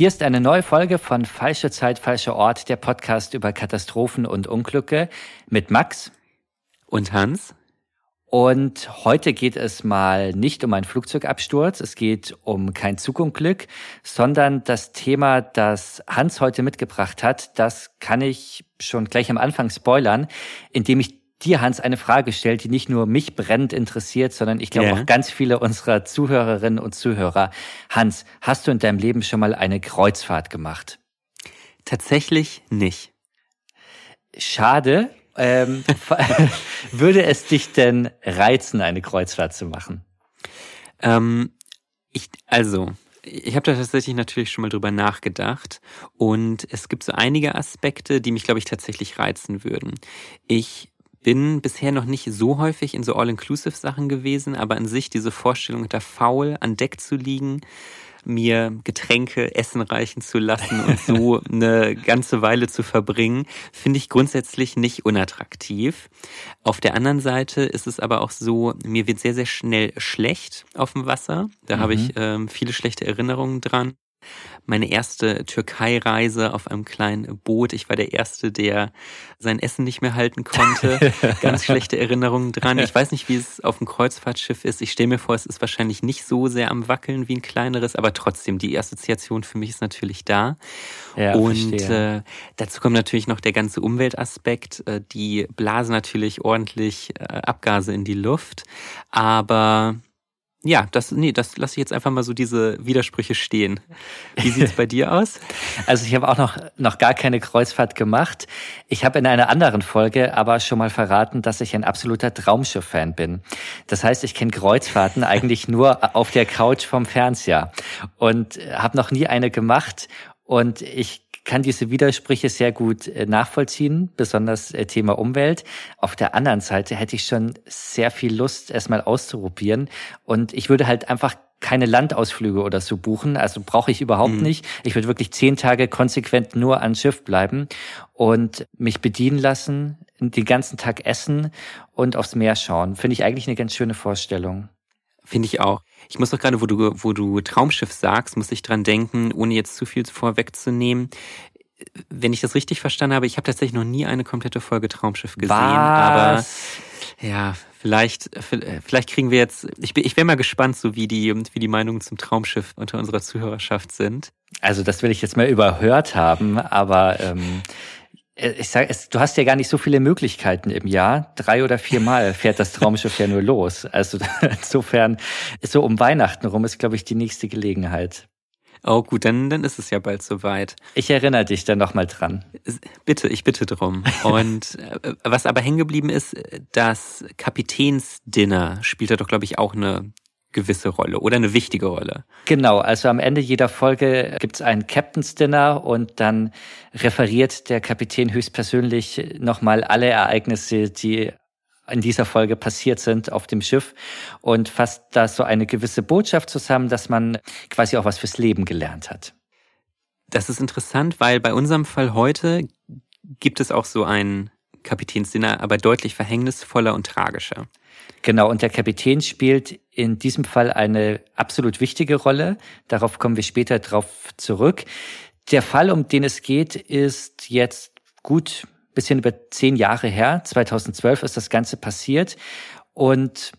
Hier ist eine neue Folge von Falsche Zeit, falscher Ort, der Podcast über Katastrophen und Unglücke mit Max und Hans. Und heute geht es mal nicht um einen Flugzeugabsturz, es geht um kein Zugunglück, sondern das Thema, das Hans heute mitgebracht hat, das kann ich schon gleich am Anfang spoilern, indem ich dir, Hans, eine Frage stellt, die nicht nur mich brennend interessiert, sondern ich glaube yeah. auch ganz viele unserer Zuhörerinnen und Zuhörer. Hans, hast du in deinem Leben schon mal eine Kreuzfahrt gemacht? Tatsächlich nicht. Schade. Ähm, würde es dich denn reizen, eine Kreuzfahrt zu machen? Ähm, ich, also, ich habe da tatsächlich natürlich schon mal drüber nachgedacht und es gibt so einige Aspekte, die mich, glaube ich, tatsächlich reizen würden. Ich bin bisher noch nicht so häufig in so All-Inclusive-Sachen gewesen, aber an sich diese Vorstellung, da faul an Deck zu liegen, mir Getränke, Essen reichen zu lassen und so eine ganze Weile zu verbringen, finde ich grundsätzlich nicht unattraktiv. Auf der anderen Seite ist es aber auch so, mir wird sehr, sehr schnell schlecht auf dem Wasser. Da mhm. habe ich ähm, viele schlechte Erinnerungen dran meine erste Türkei-Reise auf einem kleinen Boot. Ich war der Erste, der sein Essen nicht mehr halten konnte. Ganz schlechte Erinnerungen dran. Ich weiß nicht, wie es auf dem Kreuzfahrtschiff ist. Ich stelle mir vor, es ist wahrscheinlich nicht so sehr am Wackeln wie ein kleineres, aber trotzdem, die Assoziation für mich ist natürlich da. Ja, Und äh, dazu kommt natürlich noch der ganze Umweltaspekt. Äh, die blasen natürlich ordentlich äh, Abgase in die Luft. Aber ja, das, nee, das lasse ich jetzt einfach mal so diese Widersprüche stehen. Wie sieht's bei dir aus? Also ich habe auch noch, noch gar keine Kreuzfahrt gemacht. Ich habe in einer anderen Folge aber schon mal verraten, dass ich ein absoluter Traumschiff-Fan bin. Das heißt, ich kenne Kreuzfahrten eigentlich nur auf der Couch vom Fernseher und habe noch nie eine gemacht. Und ich kann diese Widersprüche sehr gut äh, nachvollziehen, besonders äh, Thema Umwelt. Auf der anderen Seite hätte ich schon sehr viel Lust, es mal auszuprobieren. Und ich würde halt einfach keine Landausflüge oder so buchen. Also brauche ich überhaupt mhm. nicht. Ich würde wirklich zehn Tage konsequent nur an Schiff bleiben und mich bedienen lassen, den ganzen Tag essen und aufs Meer schauen. Finde ich eigentlich eine ganz schöne Vorstellung. Finde ich auch. Ich muss doch gerade, wo du, wo du Traumschiff sagst, muss ich dran denken, ohne jetzt zu viel vorwegzunehmen. Wenn ich das richtig verstanden habe, ich habe tatsächlich noch nie eine komplette Folge Traumschiff gesehen, Was? aber ja, vielleicht, vielleicht kriegen wir jetzt, ich, bin, ich wäre mal gespannt, so wie die, wie die Meinungen zum Traumschiff unter unserer Zuhörerschaft sind. Also das will ich jetzt mal überhört haben, aber ähm, äh, ich sag, es, du hast ja gar nicht so viele Möglichkeiten im Jahr. Drei oder viermal fährt das Traumschiff ja nur los. Also insofern, so um Weihnachten rum ist, glaube ich, die nächste Gelegenheit. Oh gut, dann, dann ist es ja bald soweit. Ich erinnere dich dann nochmal dran. Bitte, ich bitte drum. Und äh, was aber hängen geblieben ist, das Kapitänsdinner spielt da doch, glaube ich, auch eine gewisse Rolle oder eine wichtige Rolle. Genau, also am Ende jeder Folge gibt's ein Captain's Dinner und dann referiert der Kapitän höchstpersönlich nochmal alle Ereignisse, die in dieser Folge passiert sind auf dem Schiff und fasst da so eine gewisse Botschaft zusammen, dass man quasi auch was fürs Leben gelernt hat. Das ist interessant, weil bei unserem Fall heute gibt es auch so ein Kapitänsdinner, aber deutlich verhängnisvoller und tragischer. Genau, und der Kapitän spielt in diesem Fall eine absolut wichtige Rolle. Darauf kommen wir später drauf zurück. Der Fall, um den es geht, ist jetzt gut bisschen über zehn Jahre her. 2012 ist das Ganze passiert. Und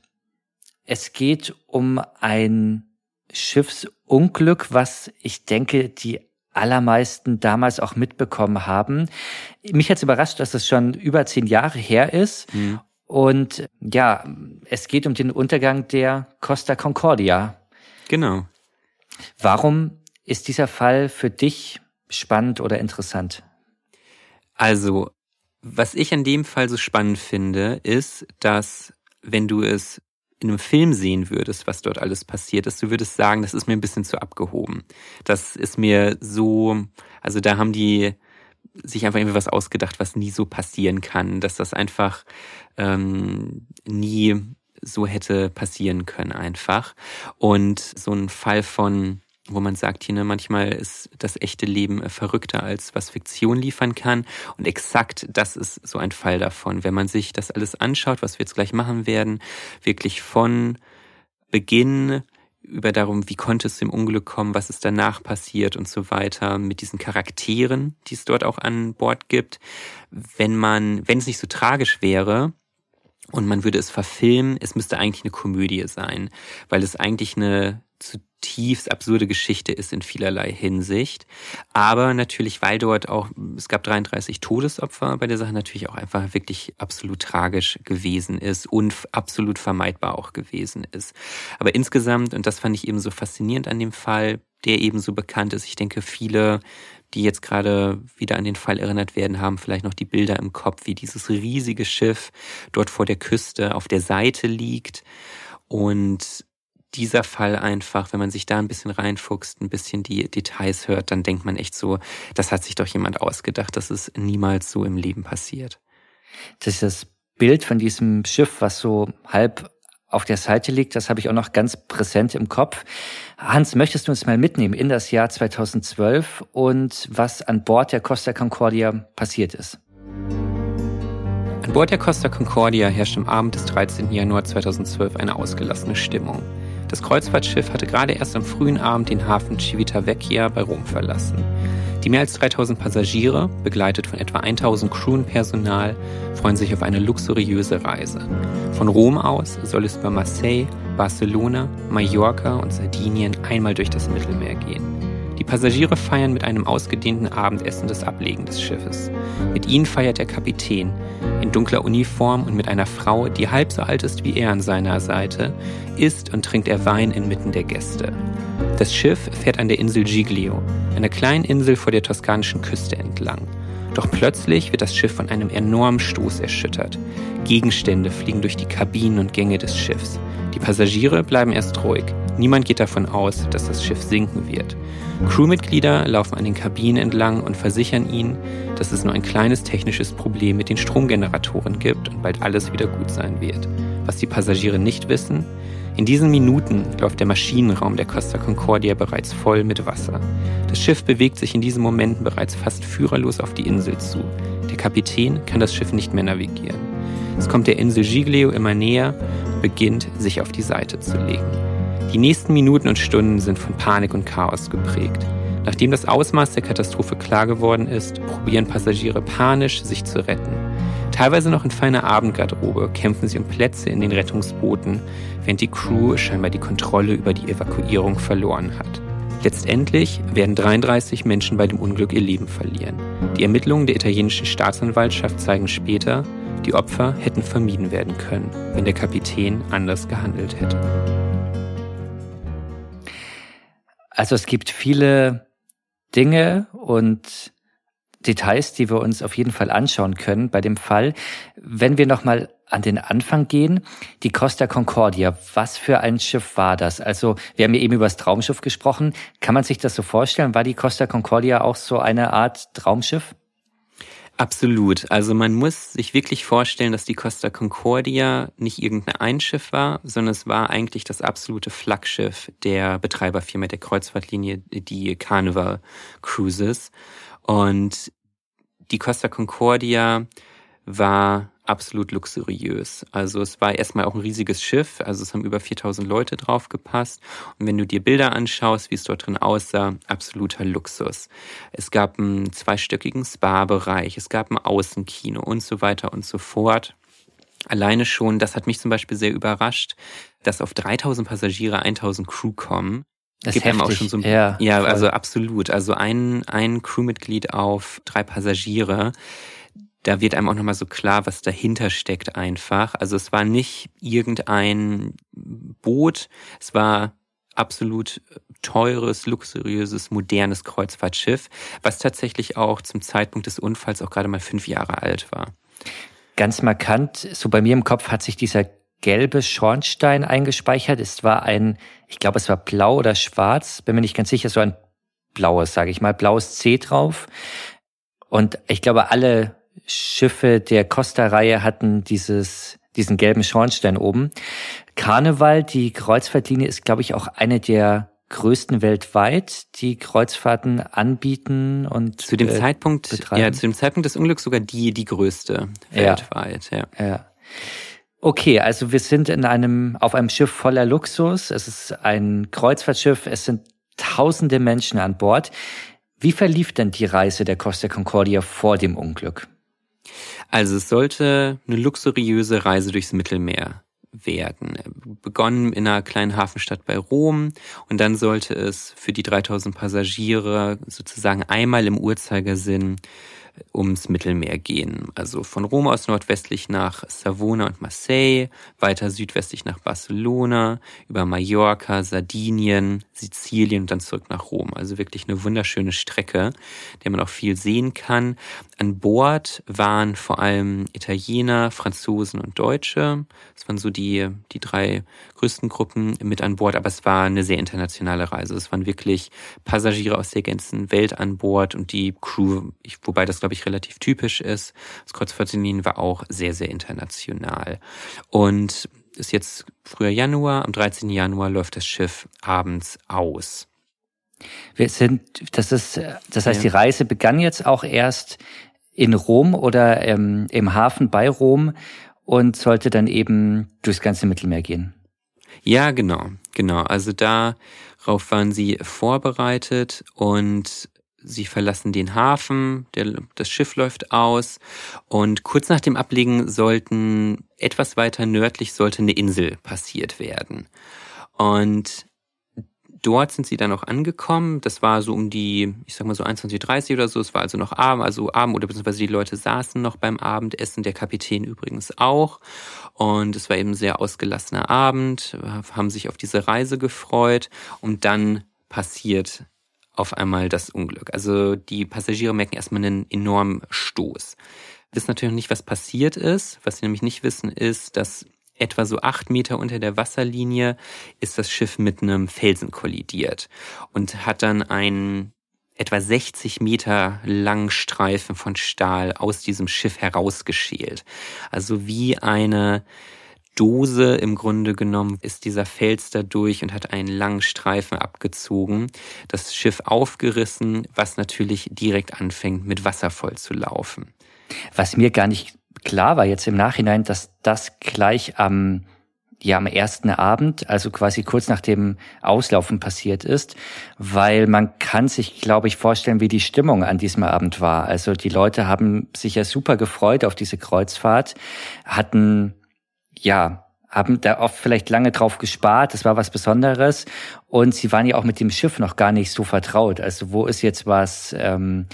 es geht um ein Schiffsunglück, was ich denke, die allermeisten damals auch mitbekommen haben. Mich hat's überrascht, dass es schon über zehn Jahre her ist. Mhm. Und ja, es geht um den Untergang der Costa Concordia. Genau. Warum ist dieser Fall für dich spannend oder interessant? Also, was ich an dem Fall so spannend finde, ist, dass wenn du es in einem Film sehen würdest, was dort alles passiert ist, du würdest sagen, das ist mir ein bisschen zu abgehoben. Das ist mir so, also da haben die sich einfach irgendwie was ausgedacht, was nie so passieren kann, dass das einfach ähm, nie so hätte passieren können einfach. Und so ein Fall von wo man sagt, hier ne, manchmal ist das echte Leben verrückter als was Fiktion liefern kann. Und exakt das ist so ein Fall davon. Wenn man sich das alles anschaut, was wir jetzt gleich machen werden, wirklich von Beginn über darum, wie konnte es zum Unglück kommen, was ist danach passiert und so weiter, mit diesen Charakteren, die es dort auch an Bord gibt. Wenn man, wenn es nicht so tragisch wäre, und man würde es verfilmen, es müsste eigentlich eine Komödie sein, weil es eigentlich eine zutiefst absurde Geschichte ist in vielerlei Hinsicht. Aber natürlich, weil dort auch, es gab 33 Todesopfer bei der Sache, natürlich auch einfach wirklich absolut tragisch gewesen ist und absolut vermeidbar auch gewesen ist. Aber insgesamt, und das fand ich eben so faszinierend an dem Fall, der eben so bekannt ist, ich denke, viele die jetzt gerade wieder an den Fall erinnert werden, haben vielleicht noch die Bilder im Kopf, wie dieses riesige Schiff dort vor der Küste auf der Seite liegt und dieser Fall einfach, wenn man sich da ein bisschen reinfuchst, ein bisschen die Details hört, dann denkt man echt so, das hat sich doch jemand ausgedacht, das ist niemals so im Leben passiert. Das ist das Bild von diesem Schiff, was so halb auf der Seite liegt, das habe ich auch noch ganz präsent im Kopf. Hans, möchtest du uns mal mitnehmen in das Jahr 2012 und was an Bord der Costa Concordia passiert ist? An Bord der Costa Concordia herrscht am Abend des 13. Januar 2012 eine ausgelassene Stimmung. Das Kreuzfahrtschiff hatte gerade erst am frühen Abend den Hafen Civitavecchia bei Rom verlassen. Die mehr als 3000 Passagiere, begleitet von etwa 1000 Crew und Personal, freuen sich auf eine luxuriöse Reise. Von Rom aus soll es über Marseille, Barcelona, Mallorca und Sardinien einmal durch das Mittelmeer gehen. Die Passagiere feiern mit einem ausgedehnten Abendessen das Ablegen des Schiffes. Mit ihnen feiert der Kapitän, in dunkler Uniform und mit einer Frau, die halb so alt ist wie er an seiner Seite, isst und trinkt er Wein inmitten der Gäste. Das Schiff fährt an der Insel Giglio, einer kleinen Insel vor der toskanischen Küste entlang. Doch plötzlich wird das Schiff von einem enormen Stoß erschüttert. Gegenstände fliegen durch die Kabinen und Gänge des Schiffs. Die Passagiere bleiben erst ruhig. Niemand geht davon aus, dass das Schiff sinken wird. Crewmitglieder laufen an den Kabinen entlang und versichern ihnen, dass es nur ein kleines technisches Problem mit den Stromgeneratoren gibt und bald alles wieder gut sein wird. Was die Passagiere nicht wissen, in diesen Minuten läuft der Maschinenraum der Costa Concordia bereits voll mit Wasser. Das Schiff bewegt sich in diesen Momenten bereits fast führerlos auf die Insel zu. Der Kapitän kann das Schiff nicht mehr navigieren. Es kommt der Insel Giglio immer näher und beginnt, sich auf die Seite zu legen. Die nächsten Minuten und Stunden sind von Panik und Chaos geprägt. Nachdem das Ausmaß der Katastrophe klar geworden ist, probieren Passagiere panisch, sich zu retten. Teilweise noch in feiner Abendgarderobe kämpfen sie um Plätze in den Rettungsbooten, während die Crew scheinbar die Kontrolle über die Evakuierung verloren hat. Letztendlich werden 33 Menschen bei dem Unglück ihr Leben verlieren. Die Ermittlungen der italienischen Staatsanwaltschaft zeigen später, die Opfer hätten vermieden werden können, wenn der Kapitän anders gehandelt hätte. Also es gibt viele Dinge und Details, die wir uns auf jeden Fall anschauen können bei dem Fall. Wenn wir nochmal an den Anfang gehen, die Costa Concordia, was für ein Schiff war das? Also wir haben ja eben über das Traumschiff gesprochen. Kann man sich das so vorstellen? War die Costa Concordia auch so eine Art Traumschiff? Absolut. Also man muss sich wirklich vorstellen, dass die Costa Concordia nicht irgendein Einschiff war, sondern es war eigentlich das absolute Flaggschiff der Betreiberfirma der Kreuzfahrtlinie, die Carnival Cruises. Und die Costa Concordia war absolut luxuriös. Also es war erstmal auch ein riesiges Schiff, also es haben über 4000 Leute drauf gepasst. Und wenn du dir Bilder anschaust, wie es dort drin aussah, absoluter Luxus. Es gab einen zweistöckigen Spa-Bereich, es gab ein Außenkino und so weiter und so fort. Alleine schon, das hat mich zum Beispiel sehr überrascht, dass auf 3000 Passagiere 1000 Crew kommen. Das gibt heftig. auch schon so ein, ja, ja also absolut. Also ein, ein Crewmitglied auf drei Passagiere da wird einem auch nochmal so klar, was dahinter steckt einfach. Also es war nicht irgendein Boot, es war absolut teures, luxuriöses, modernes Kreuzfahrtschiff, was tatsächlich auch zum Zeitpunkt des Unfalls auch gerade mal fünf Jahre alt war. Ganz markant, so bei mir im Kopf hat sich dieser gelbe Schornstein eingespeichert. Es war ein, ich glaube, es war blau oder schwarz, bin mir nicht ganz sicher, so ein blaues, sage ich mal, blaues C drauf. Und ich glaube, alle Schiffe der Costa-Reihe hatten dieses, diesen gelben Schornstein oben. Karneval, die Kreuzfahrtlinie, ist, glaube ich, auch eine der größten weltweit, die Kreuzfahrten anbieten und zu dem äh, Zeitpunkt betreiben. ja zu dem Zeitpunkt des Unglücks sogar die die größte weltweit ja. ja. ja. Okay, also wir sind in einem auf einem Schiff voller Luxus. Es ist ein Kreuzfahrtschiff. Es sind tausende Menschen an Bord. Wie verlief denn die Reise der Costa Concordia vor dem Unglück? Also es sollte eine luxuriöse Reise durchs Mittelmeer werden. Begonnen in einer kleinen Hafenstadt bei Rom und dann sollte es für die 3000 Passagiere sozusagen einmal im Uhrzeigersinn ums Mittelmeer gehen. Also von Rom aus nordwestlich nach Savona und Marseille, weiter südwestlich nach Barcelona, über Mallorca, Sardinien, Sizilien und dann zurück nach Rom. Also wirklich eine wunderschöne Strecke, der man auch viel sehen kann. An Bord waren vor allem Italiener, Franzosen und Deutsche. Das waren so die, die drei größten Gruppen mit an Bord, aber es war eine sehr internationale Reise. Es waren wirklich Passagiere aus der ganzen Welt an Bord und die Crew, wobei das glaube ich, relativ typisch ist. Das Kreuzfahrtlinien war auch sehr, sehr international. Und ist jetzt früher Januar, am 13. Januar läuft das Schiff abends aus. Wir sind, das ist, das heißt, ja. die Reise begann jetzt auch erst in Rom oder ähm, im Hafen bei Rom und sollte dann eben durchs ganze Mittelmeer gehen. Ja, genau, genau. Also darauf waren sie vorbereitet und Sie verlassen den Hafen, der, das Schiff läuft aus und kurz nach dem Ablegen sollten etwas weiter nördlich sollte eine Insel passiert werden. Und dort sind sie dann auch angekommen. Das war so um die, ich sag mal so 21.30 oder so. Es war also noch Abend, also Abend oder beziehungsweise die Leute saßen noch beim Abendessen, der Kapitän übrigens auch. Und es war eben sehr ausgelassener Abend, haben sich auf diese Reise gefreut und dann passiert auf einmal das Unglück. Also die Passagiere merken erstmal einen enormen Stoß. Wissen natürlich nicht, was passiert ist. Was sie nämlich nicht wissen, ist, dass etwa so acht Meter unter der Wasserlinie ist das Schiff mit einem Felsen kollidiert und hat dann einen etwa 60 Meter langen Streifen von Stahl aus diesem Schiff herausgeschält. Also wie eine Dose im Grunde genommen ist dieser Fels da durch und hat einen langen Streifen abgezogen, das Schiff aufgerissen, was natürlich direkt anfängt mit Wasser voll zu laufen. Was mir gar nicht klar war jetzt im Nachhinein, dass das gleich am ja am ersten Abend, also quasi kurz nach dem Auslaufen passiert ist, weil man kann sich, glaube ich, vorstellen, wie die Stimmung an diesem Abend war. Also die Leute haben sich ja super gefreut auf diese Kreuzfahrt, hatten ja, haben da oft vielleicht lange drauf gespart, das war was Besonderes. Und sie waren ja auch mit dem Schiff noch gar nicht so vertraut. Also wo ist jetzt was, ähm,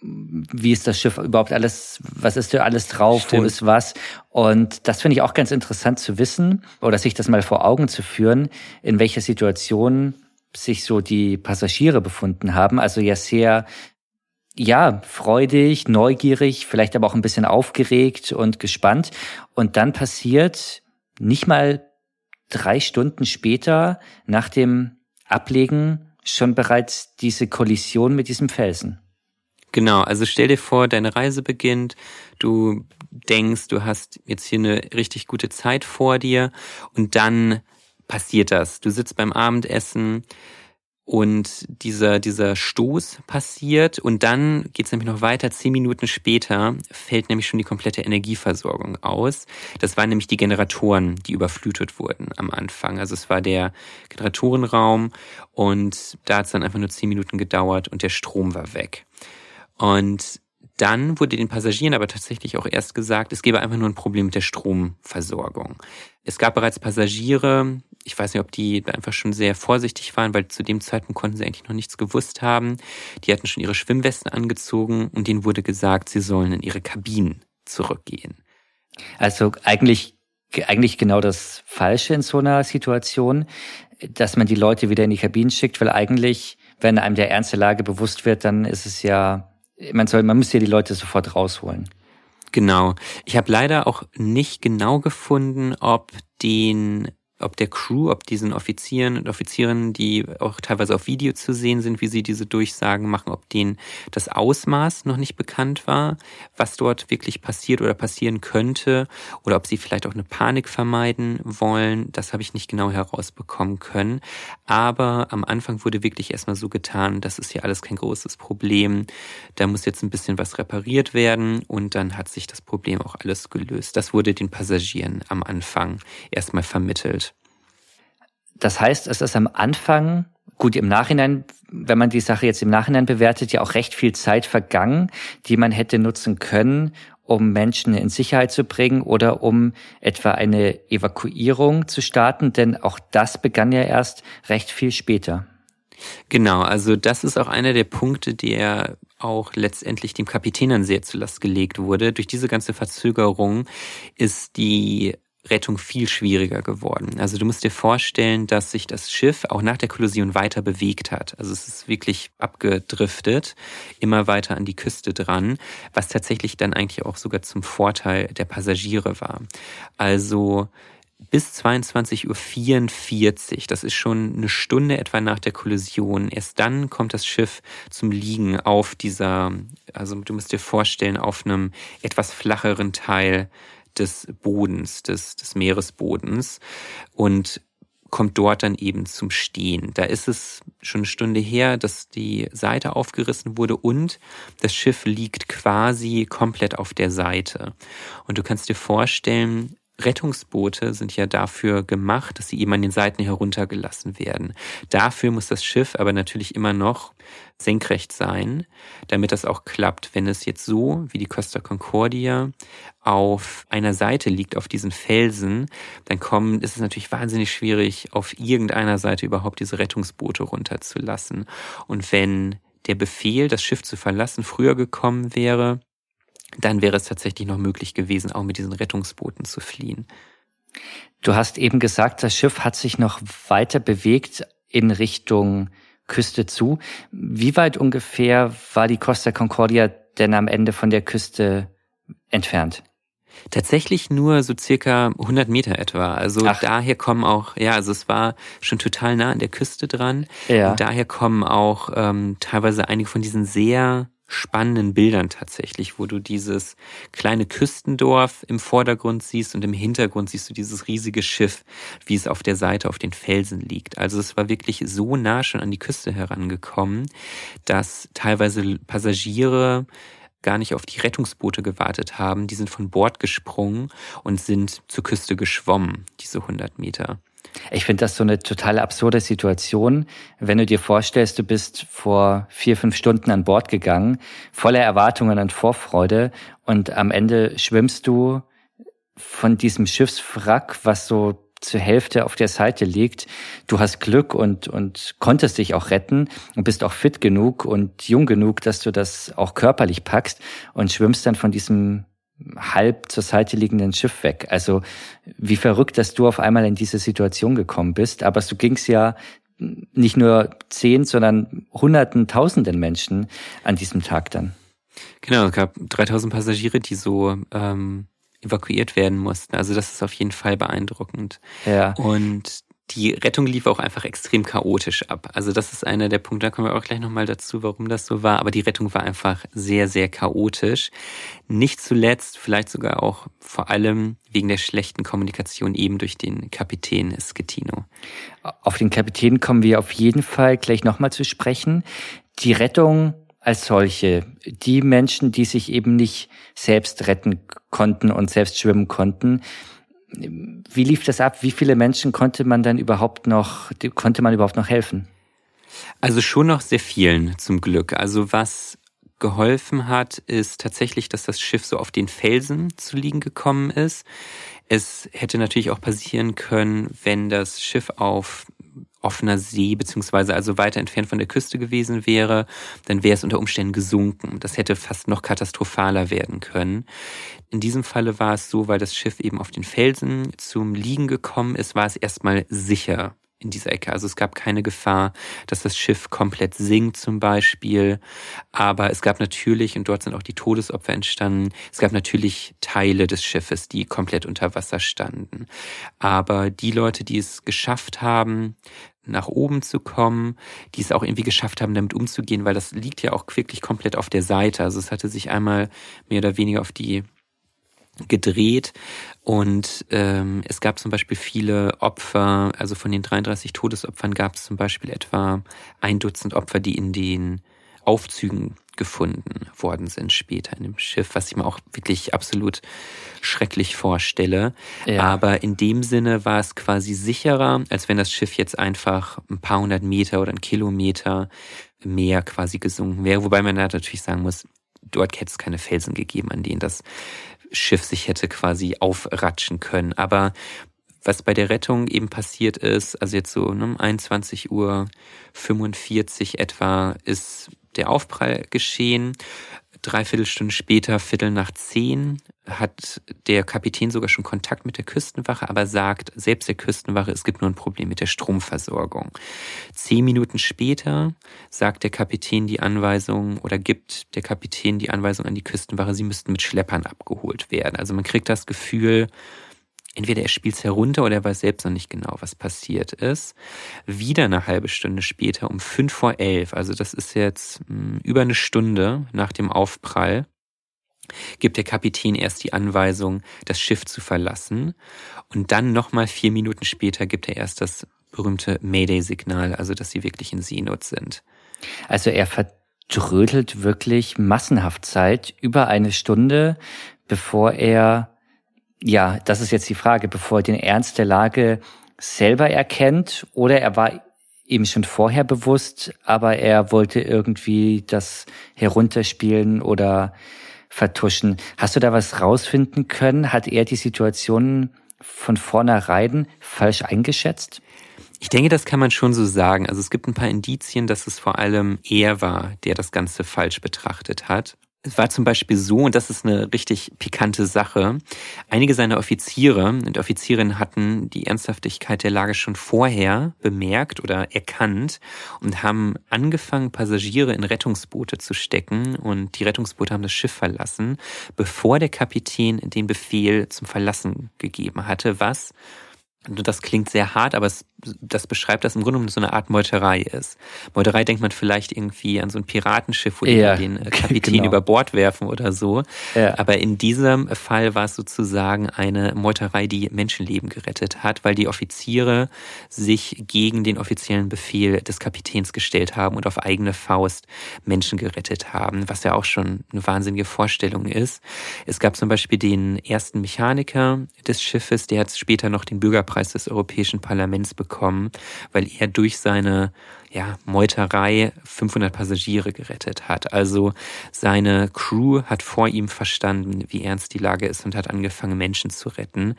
wie ist das Schiff überhaupt alles, was ist da alles drauf, Stimmt. wo ist was? Und das finde ich auch ganz interessant zu wissen oder sich das mal vor Augen zu führen, in welcher Situation sich so die Passagiere befunden haben. Also ja sehr ja, freudig, neugierig, vielleicht aber auch ein bisschen aufgeregt und gespannt. Und dann passiert nicht mal drei Stunden später nach dem Ablegen schon bereits diese Kollision mit diesem Felsen. Genau, also stell dir vor, deine Reise beginnt, du denkst, du hast jetzt hier eine richtig gute Zeit vor dir und dann passiert das. Du sitzt beim Abendessen, und dieser, dieser Stoß passiert und dann geht's nämlich noch weiter. Zehn Minuten später fällt nämlich schon die komplette Energieversorgung aus. Das waren nämlich die Generatoren, die überflutet wurden am Anfang. Also es war der Generatorenraum und da hat's dann einfach nur zehn Minuten gedauert und der Strom war weg. Und dann wurde den Passagieren aber tatsächlich auch erst gesagt, es gäbe einfach nur ein Problem mit der Stromversorgung. Es gab bereits Passagiere, ich weiß nicht, ob die einfach schon sehr vorsichtig waren, weil zu dem Zeitpunkt konnten sie eigentlich noch nichts gewusst haben. Die hatten schon ihre Schwimmwesten angezogen und denen wurde gesagt, sie sollen in ihre Kabinen zurückgehen. Also eigentlich, eigentlich genau das Falsche in so einer Situation, dass man die Leute wieder in die Kabinen schickt, weil eigentlich, wenn einem der ernste Lage bewusst wird, dann ist es ja, man soll, man müsste ja die Leute sofort rausholen. Genau. Ich habe leider auch nicht genau gefunden, ob den ob der Crew, ob diesen Offizieren und Offizierinnen, die auch teilweise auf Video zu sehen sind, wie sie diese Durchsagen machen, ob denen das Ausmaß noch nicht bekannt war, was dort wirklich passiert oder passieren könnte, oder ob sie vielleicht auch eine Panik vermeiden wollen, das habe ich nicht genau herausbekommen können. Aber am Anfang wurde wirklich erstmal so getan, das ist hier alles kein großes Problem, da muss jetzt ein bisschen was repariert werden und dann hat sich das Problem auch alles gelöst. Das wurde den Passagieren am Anfang erstmal vermittelt. Das heißt, es ist am Anfang, gut im Nachhinein, wenn man die Sache jetzt im Nachhinein bewertet, ja auch recht viel Zeit vergangen, die man hätte nutzen können, um Menschen in Sicherheit zu bringen oder um etwa eine Evakuierung zu starten, denn auch das begann ja erst recht viel später. Genau, also das ist auch einer der Punkte, der auch letztendlich dem Kapitän dann sehr zu Last gelegt wurde. Durch diese ganze Verzögerung ist die Rettung viel schwieriger geworden. Also du musst dir vorstellen, dass sich das Schiff auch nach der Kollision weiter bewegt hat. Also es ist wirklich abgedriftet, immer weiter an die Küste dran, was tatsächlich dann eigentlich auch sogar zum Vorteil der Passagiere war. Also bis 22.44 Uhr, das ist schon eine Stunde etwa nach der Kollision. Erst dann kommt das Schiff zum Liegen auf dieser, also du musst dir vorstellen, auf einem etwas flacheren Teil des Bodens, des, des Meeresbodens und kommt dort dann eben zum Stehen. Da ist es schon eine Stunde her, dass die Seite aufgerissen wurde und das Schiff liegt quasi komplett auf der Seite. Und du kannst dir vorstellen, Rettungsboote sind ja dafür gemacht, dass sie eben an den Seiten heruntergelassen werden. Dafür muss das Schiff aber natürlich immer noch senkrecht sein, damit das auch klappt. Wenn es jetzt so wie die Costa Concordia auf einer Seite liegt, auf diesen Felsen, dann kommen, ist es natürlich wahnsinnig schwierig, auf irgendeiner Seite überhaupt diese Rettungsboote runterzulassen. Und wenn der Befehl, das Schiff zu verlassen, früher gekommen wäre, dann wäre es tatsächlich noch möglich gewesen, auch mit diesen Rettungsbooten zu fliehen. Du hast eben gesagt, das Schiff hat sich noch weiter bewegt in Richtung Küste zu. Wie weit ungefähr war die Costa Concordia denn am Ende von der Küste entfernt? Tatsächlich nur so circa 100 Meter etwa. Also Ach. daher kommen auch, ja, also es war schon total nah an der Küste dran. Ja. Und daher kommen auch ähm, teilweise einige von diesen sehr spannenden Bildern tatsächlich, wo du dieses kleine Küstendorf im Vordergrund siehst und im Hintergrund siehst du dieses riesige Schiff, wie es auf der Seite auf den Felsen liegt. Also es war wirklich so nah schon an die Küste herangekommen, dass teilweise Passagiere gar nicht auf die Rettungsboote gewartet haben. Die sind von Bord gesprungen und sind zur Küste geschwommen, diese 100 Meter. Ich finde das so eine total absurde Situation, wenn du dir vorstellst, du bist vor vier, fünf Stunden an Bord gegangen, voller Erwartungen und Vorfreude und am Ende schwimmst du von diesem Schiffswrack, was so zur Hälfte auf der Seite liegt. Du hast Glück und, und konntest dich auch retten und bist auch fit genug und jung genug, dass du das auch körperlich packst und schwimmst dann von diesem halb zur Seite liegenden Schiff weg. Also wie verrückt, dass du auf einmal in diese Situation gekommen bist. Aber du gingst ja nicht nur zehn, sondern hunderten, tausenden Menschen an diesem Tag dann. Genau, es gab 3000 Passagiere, die so ähm, evakuiert werden mussten. Also das ist auf jeden Fall beeindruckend. Ja. Und die Rettung lief auch einfach extrem chaotisch ab. Also das ist einer der Punkte, da kommen wir auch gleich nochmal dazu, warum das so war. Aber die Rettung war einfach sehr, sehr chaotisch. Nicht zuletzt, vielleicht sogar auch vor allem wegen der schlechten Kommunikation eben durch den Kapitän Schettino. Auf den Kapitän kommen wir auf jeden Fall gleich nochmal zu sprechen. Die Rettung als solche, die Menschen, die sich eben nicht selbst retten konnten und selbst schwimmen konnten, wie lief das ab? Wie viele Menschen konnte man dann überhaupt noch, konnte man überhaupt noch helfen? Also schon noch sehr vielen zum Glück. Also was geholfen hat, ist tatsächlich, dass das Schiff so auf den Felsen zu liegen gekommen ist. Es hätte natürlich auch passieren können, wenn das Schiff auf offener See beziehungsweise also weiter entfernt von der Küste gewesen wäre, dann wäre es unter Umständen gesunken. Das hätte fast noch katastrophaler werden können. In diesem Falle war es so, weil das Schiff eben auf den Felsen zum Liegen gekommen ist, war es erstmal sicher in dieser Ecke. Also es gab keine Gefahr, dass das Schiff komplett sinkt zum Beispiel. Aber es gab natürlich, und dort sind auch die Todesopfer entstanden, es gab natürlich Teile des Schiffes, die komplett unter Wasser standen. Aber die Leute, die es geschafft haben, nach oben zu kommen, die es auch irgendwie geschafft haben, damit umzugehen, weil das liegt ja auch wirklich komplett auf der Seite. Also es hatte sich einmal mehr oder weniger auf die gedreht und ähm, es gab zum Beispiel viele Opfer, also von den 33 Todesopfern gab es zum Beispiel etwa ein Dutzend Opfer, die in den Aufzügen gefunden worden sind später in dem Schiff, was ich mir auch wirklich absolut schrecklich vorstelle. Ja. Aber in dem Sinne war es quasi sicherer, als wenn das Schiff jetzt einfach ein paar hundert Meter oder ein Kilometer mehr quasi gesunken wäre. Wobei man da natürlich sagen muss, dort hätte es keine Felsen gegeben, an denen das Schiff sich hätte quasi aufratschen können. Aber was bei der Rettung eben passiert ist, also jetzt so um 21 Uhr 45 etwa, ist der Aufprall geschehen. Dreiviertel Stunde später, Viertel nach zehn, hat der Kapitän sogar schon Kontakt mit der Küstenwache, aber sagt selbst der Küstenwache, es gibt nur ein Problem mit der Stromversorgung. Zehn Minuten später sagt der Kapitän die Anweisung oder gibt der Kapitän die Anweisung an die Küstenwache, sie müssten mit Schleppern abgeholt werden. Also man kriegt das Gefühl, entweder er spielt es herunter oder er weiß selbst noch nicht genau, was passiert ist. Wieder eine halbe Stunde später um fünf vor elf, also das ist jetzt mh, hm, über eine Stunde nach dem Aufprall, gibt der Kapitän erst die Anweisung, das Schiff zu verlassen. Und dann nochmal vier Minuten später gibt er erst das berühmte Mayday-Signal, also dass sie wirklich in Seenot sind. Also er verdrödelt wirklich massenhaft Zeit, über eine Stunde, bevor er ja, das ist jetzt die Frage, bevor er den Ernst der Lage selber erkennt oder er war ihm schon vorher bewusst, aber er wollte irgendwie das herunterspielen oder vertuschen. Hast du da was rausfinden können? Hat er die Situation von vornherein falsch eingeschätzt? Ich denke, das kann man schon so sagen. Also es gibt ein paar Indizien, dass es vor allem er war, der das Ganze falsch betrachtet hat. Es war zum Beispiel so, und das ist eine richtig pikante Sache, einige seiner Offiziere und Offizierinnen hatten die Ernsthaftigkeit der Lage schon vorher bemerkt oder erkannt und haben angefangen, Passagiere in Rettungsboote zu stecken und die Rettungsboote haben das Schiff verlassen, bevor der Kapitän den Befehl zum Verlassen gegeben hatte, was das klingt sehr hart, aber es, das beschreibt, dass im Grunde genommen so eine Art Meuterei ist. Meuterei denkt man vielleicht irgendwie an so ein Piratenschiff, wo ja, die den äh, Kapitän genau. über Bord werfen oder so. Ja. Aber in diesem Fall war es sozusagen eine Meuterei, die Menschenleben gerettet hat, weil die Offiziere sich gegen den offiziellen Befehl des Kapitäns gestellt haben und auf eigene Faust Menschen gerettet haben, was ja auch schon eine wahnsinnige Vorstellung ist. Es gab zum Beispiel den ersten Mechaniker des Schiffes, der hat später noch den Bürgerpreis Preis des Europäischen Parlaments bekommen, weil er durch seine ja, Meuterei 500 Passagiere gerettet hat. Also seine Crew hat vor ihm verstanden, wie ernst die Lage ist und hat angefangen, Menschen zu retten,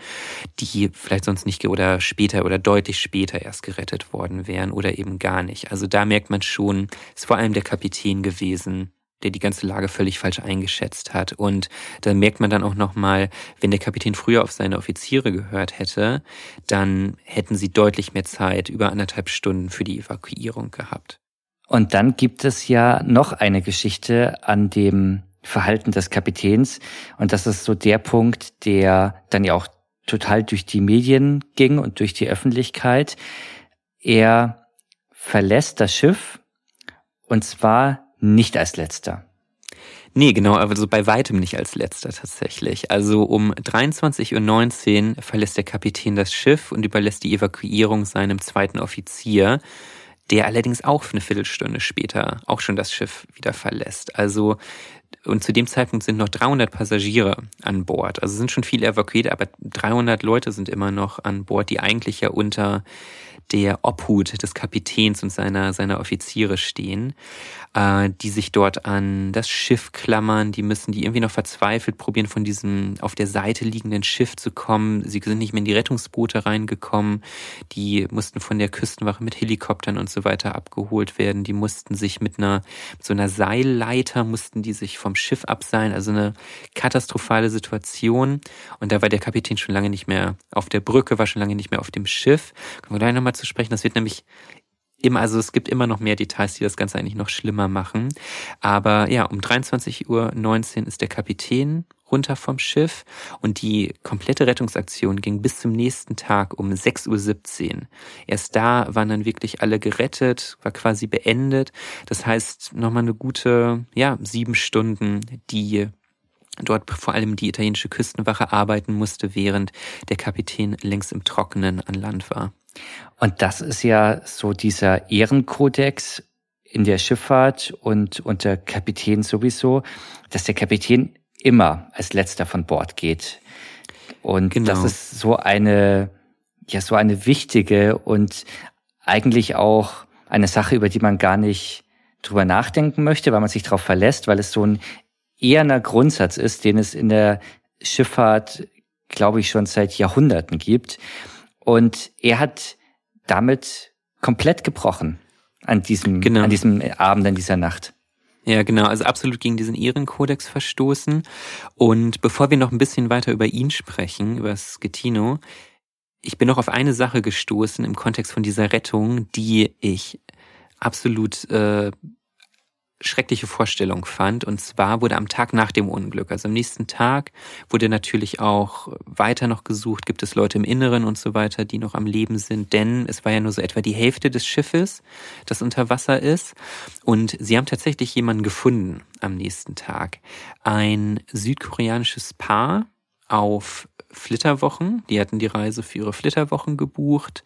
die vielleicht sonst nicht oder später oder deutlich später erst gerettet worden wären oder eben gar nicht. Also da merkt man schon, ist vor allem der Kapitän gewesen, der die ganze Lage völlig falsch eingeschätzt hat. Und da merkt man dann auch nochmal, wenn der Kapitän früher auf seine Offiziere gehört hätte, dann hätten sie deutlich mehr Zeit, über anderthalb Stunden für die Evakuierung gehabt. Und dann gibt es ja noch eine Geschichte an dem Verhalten des Kapitäns. Und das ist so der Punkt, der dann ja auch total durch die Medien ging und durch die Öffentlichkeit. Er verlässt das Schiff und zwar nicht als letzter. Nee, genau, also bei weitem nicht als letzter tatsächlich. Also um 23.19 Uhr verlässt der Kapitän das Schiff und überlässt die Evakuierung seinem zweiten Offizier, der allerdings auch eine Viertelstunde später auch schon das Schiff wieder verlässt. Also und zu dem Zeitpunkt sind noch 300 Passagiere an Bord. Also sind schon viele evakuiert, aber 300 Leute sind immer noch an Bord, die eigentlich ja unter der Obhut des Kapitäns und seiner, seiner Offiziere stehen, äh, die sich dort an das Schiff klammern, die müssen die irgendwie noch verzweifelt probieren, von diesem auf der Seite liegenden Schiff zu kommen. Sie sind nicht mehr in die Rettungsboote reingekommen, die mussten von der Küstenwache mit Helikoptern und so weiter abgeholt werden, die mussten sich mit einer, mit so einer Seilleiter mussten die sich vom Schiff abseilen, also eine katastrophale Situation. Und da war der Kapitän schon lange nicht mehr auf der Brücke, war schon lange nicht mehr auf dem Schiff. Können wir gleich nochmal zu sprechen. Das wird nämlich immer, also es gibt immer noch mehr Details, die das Ganze eigentlich noch schlimmer machen. Aber ja, um 23.19 Uhr ist der Kapitän runter vom Schiff und die komplette Rettungsaktion ging bis zum nächsten Tag um 6.17 Uhr. Erst da waren dann wirklich alle gerettet, war quasi beendet. Das heißt, nochmal eine gute, ja, sieben Stunden, die dort vor allem die italienische Küstenwache arbeiten musste, während der Kapitän längst im Trockenen an Land war. Und das ist ja so dieser Ehrenkodex in der Schifffahrt und unter Kapitän sowieso, dass der Kapitän immer als letzter von Bord geht. Und genau. das ist so eine, ja, so eine wichtige und eigentlich auch eine Sache, über die man gar nicht drüber nachdenken möchte, weil man sich darauf verlässt, weil es so ein eherner Grundsatz ist, den es in der Schifffahrt, glaube ich, schon seit Jahrhunderten gibt. Und er hat damit komplett gebrochen an diesem, genau. an diesem Abend, an dieser Nacht. Ja, genau, also absolut gegen diesen Ehrenkodex verstoßen. Und bevor wir noch ein bisschen weiter über ihn sprechen, über Schettino, ich bin noch auf eine Sache gestoßen im Kontext von dieser Rettung, die ich absolut äh, schreckliche Vorstellung fand. Und zwar wurde am Tag nach dem Unglück, also am nächsten Tag, wurde natürlich auch weiter noch gesucht, gibt es Leute im Inneren und so weiter, die noch am Leben sind, denn es war ja nur so etwa die Hälfte des Schiffes, das unter Wasser ist. Und sie haben tatsächlich jemanden gefunden am nächsten Tag. Ein südkoreanisches Paar auf Flitterwochen. Die hatten die Reise für ihre Flitterwochen gebucht,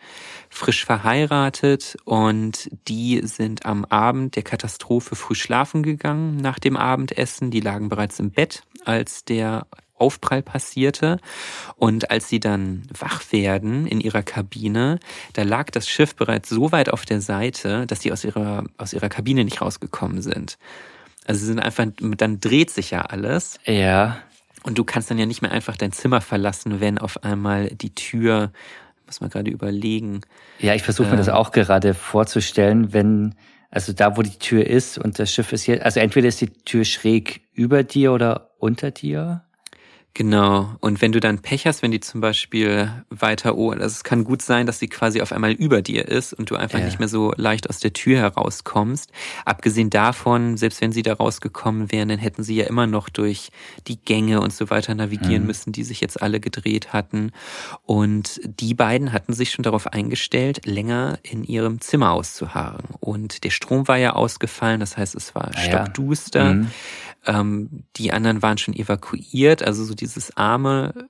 frisch verheiratet und die sind am Abend der Katastrophe früh schlafen gegangen nach dem Abendessen. Die lagen bereits im Bett, als der Aufprall passierte. Und als sie dann wach werden in ihrer Kabine, da lag das Schiff bereits so weit auf der Seite, dass sie aus ihrer, aus ihrer Kabine nicht rausgekommen sind. Also sie sind einfach, dann dreht sich ja alles. Ja. Und du kannst dann ja nicht mehr einfach dein Zimmer verlassen, wenn auf einmal die Tür, muss man gerade überlegen. Ja, ich versuche mir das ähm, auch gerade vorzustellen, wenn, also da, wo die Tür ist und das Schiff ist hier, also entweder ist die Tür schräg über dir oder unter dir. Genau. Und wenn du dann Pech hast, wenn die zum Beispiel weiter, oh, also es kann gut sein, dass sie quasi auf einmal über dir ist und du einfach ja. nicht mehr so leicht aus der Tür herauskommst. Abgesehen davon, selbst wenn sie da rausgekommen wären, dann hätten sie ja immer noch durch die Gänge und so weiter navigieren mhm. müssen, die sich jetzt alle gedreht hatten. Und die beiden hatten sich schon darauf eingestellt, länger in ihrem Zimmer auszuharren. Und der Strom war ja ausgefallen, das heißt, es war ah, stockduster. Ja. Mhm. Ähm, die anderen waren schon evakuiert, also so dieses arme,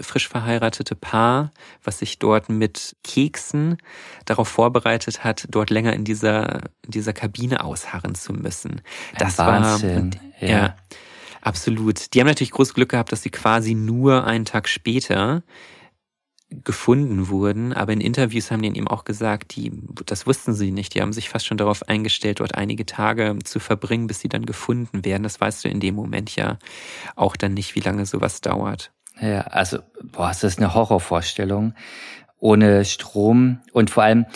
frisch verheiratete Paar, was sich dort mit Keksen darauf vorbereitet hat, dort länger in dieser, in dieser Kabine ausharren zu müssen. Das Wahnsinn. war, ja. ja, absolut. Die haben natürlich großes Glück gehabt, dass sie quasi nur einen Tag später gefunden wurden, aber in Interviews haben die eben auch gesagt, die, das wussten sie nicht. Die haben sich fast schon darauf eingestellt, dort einige Tage zu verbringen, bis sie dann gefunden werden. Das weißt du in dem Moment ja auch dann nicht, wie lange sowas dauert. Ja, also, boah, das ist eine Horrorvorstellung. Ohne Strom und vor allem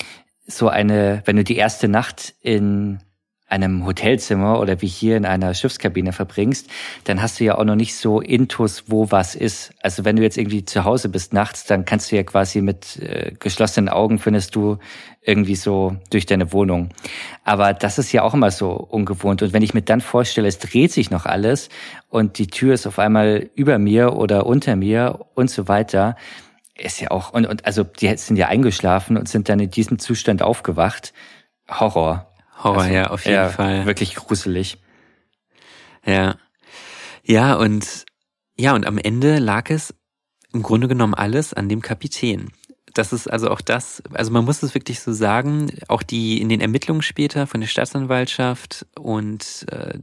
so eine, wenn du die erste Nacht in einem Hotelzimmer oder wie hier in einer Schiffskabine verbringst, dann hast du ja auch noch nicht so Intus, wo was ist. Also wenn du jetzt irgendwie zu Hause bist nachts, dann kannst du ja quasi mit äh, geschlossenen Augen findest du irgendwie so durch deine Wohnung. Aber das ist ja auch immer so ungewohnt. Und wenn ich mir dann vorstelle, es dreht sich noch alles und die Tür ist auf einmal über mir oder unter mir und so weiter, ist ja auch, und, und also die sind ja eingeschlafen und sind dann in diesem Zustand aufgewacht. Horror. Horror, also, ja, auf jeden ja, Fall. Wirklich gruselig. Ja. Ja, und ja, und am Ende lag es im Grunde genommen alles an dem Kapitän das ist also auch das, also man muss es wirklich so sagen, auch die in den Ermittlungen später von der Staatsanwaltschaft und äh,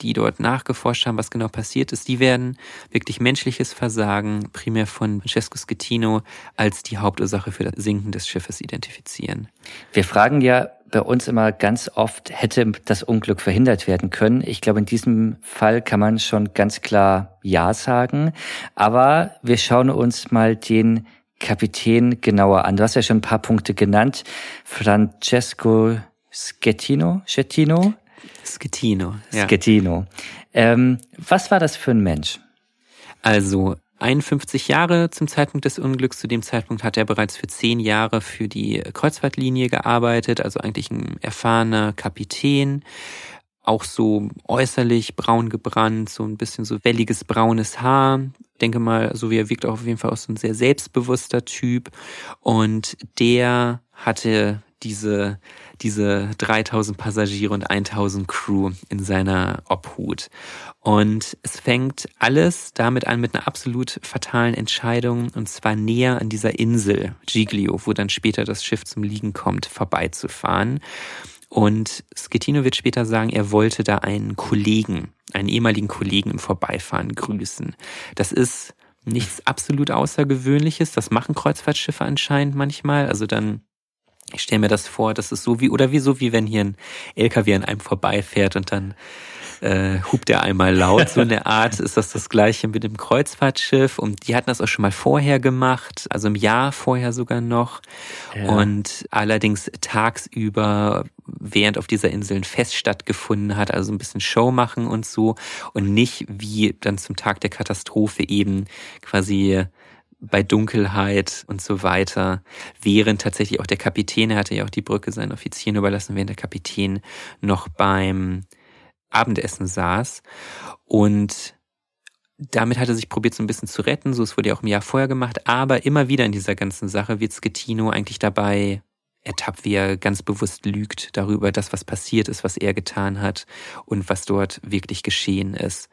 die dort nachgeforscht haben, was genau passiert ist, die werden wirklich menschliches Versagen primär von Francesco Schettino als die Hauptursache für das Sinken des Schiffes identifizieren. Wir fragen ja bei uns immer ganz oft, hätte das Unglück verhindert werden können. Ich glaube, in diesem Fall kann man schon ganz klar Ja sagen. Aber wir schauen uns mal den Kapitän genauer an. Du hast ja schon ein paar Punkte genannt. Francesco Schettino, Schettino? Schettino, ja. Schettino. Ähm, was war das für ein Mensch? Also, 51 Jahre zum Zeitpunkt des Unglücks. Zu dem Zeitpunkt hat er bereits für zehn Jahre für die Kreuzfahrtlinie gearbeitet, also eigentlich ein erfahrener Kapitän. Auch so äußerlich braun gebrannt, so ein bisschen so welliges braunes Haar. Denke mal, so wie er wirkt auch auf jeden Fall auch so ein sehr selbstbewusster Typ. Und der hatte diese, diese 3000 Passagiere und 1000 Crew in seiner Obhut. Und es fängt alles damit an mit einer absolut fatalen Entscheidung, und zwar näher an dieser Insel Giglio, wo dann später das Schiff zum Liegen kommt, vorbeizufahren. Und Schettino wird später sagen, er wollte da einen Kollegen, einen ehemaligen Kollegen im Vorbeifahren grüßen. Das ist nichts absolut Außergewöhnliches. Das machen Kreuzfahrtschiffe anscheinend manchmal. Also dann ich stelle mir das vor, das ist so wie, oder wie so wie wenn hier ein LKW an einem vorbeifährt und dann äh, hupt er einmal laut. So eine Art ist das das gleiche mit dem Kreuzfahrtschiff. Und die hatten das auch schon mal vorher gemacht, also im Jahr vorher sogar noch. Ja. Und allerdings tagsüber, während auf dieser Insel ein Fest stattgefunden hat, also ein bisschen Show machen und so. Und nicht wie dann zum Tag der Katastrophe eben quasi bei Dunkelheit und so weiter, während tatsächlich auch der Kapitän, er hatte ja auch die Brücke seinen Offizieren überlassen, während der Kapitän noch beim Abendessen saß und damit hat er sich probiert, so ein bisschen zu retten. So, es wurde ja auch im Jahr vorher gemacht. Aber immer wieder in dieser ganzen Sache wird Schettino eigentlich dabei ertappt, wie er ganz bewusst lügt darüber, das, was passiert ist, was er getan hat und was dort wirklich geschehen ist.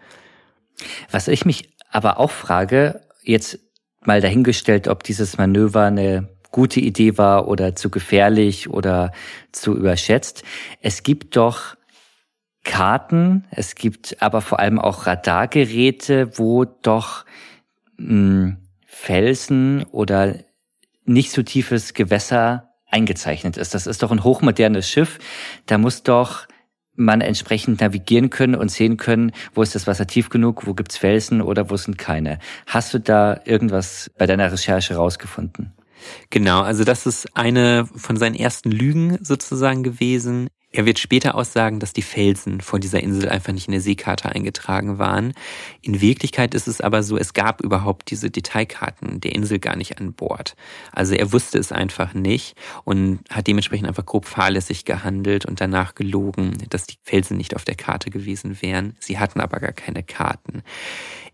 Was ich mich aber auch frage, jetzt mal dahingestellt, ob dieses Manöver eine gute Idee war oder zu gefährlich oder zu überschätzt. Es gibt doch Karten, es gibt aber vor allem auch Radargeräte, wo doch mh, hm, Felsen oder nicht so tiefes Gewässer eingezeichnet ist. Das ist doch ein hochmodernes Schiff. Da muss doch man entsprechend navigieren können und sehen können, wo ist das Wasser tief genug, wo gibt's Felsen oder wo sind keine. Hast du da irgendwas bei deiner Recherche rausgefunden? Genau, also das ist eine von seinen ersten Lügen sozusagen gewesen. Er wird später aussagen, dass die Felsen vor dieser Insel einfach nicht in der Seekarte eingetragen waren. In Wirklichkeit ist es aber so, es gab überhaupt diese Detailkarten der Insel gar nicht an Bord. Also er wusste es einfach nicht und hat dementsprechend einfach grob fahrlässig gehandelt und danach gelogen, dass die Felsen nicht auf der Karte gewesen wären. Sie hatten aber gar keine Karten.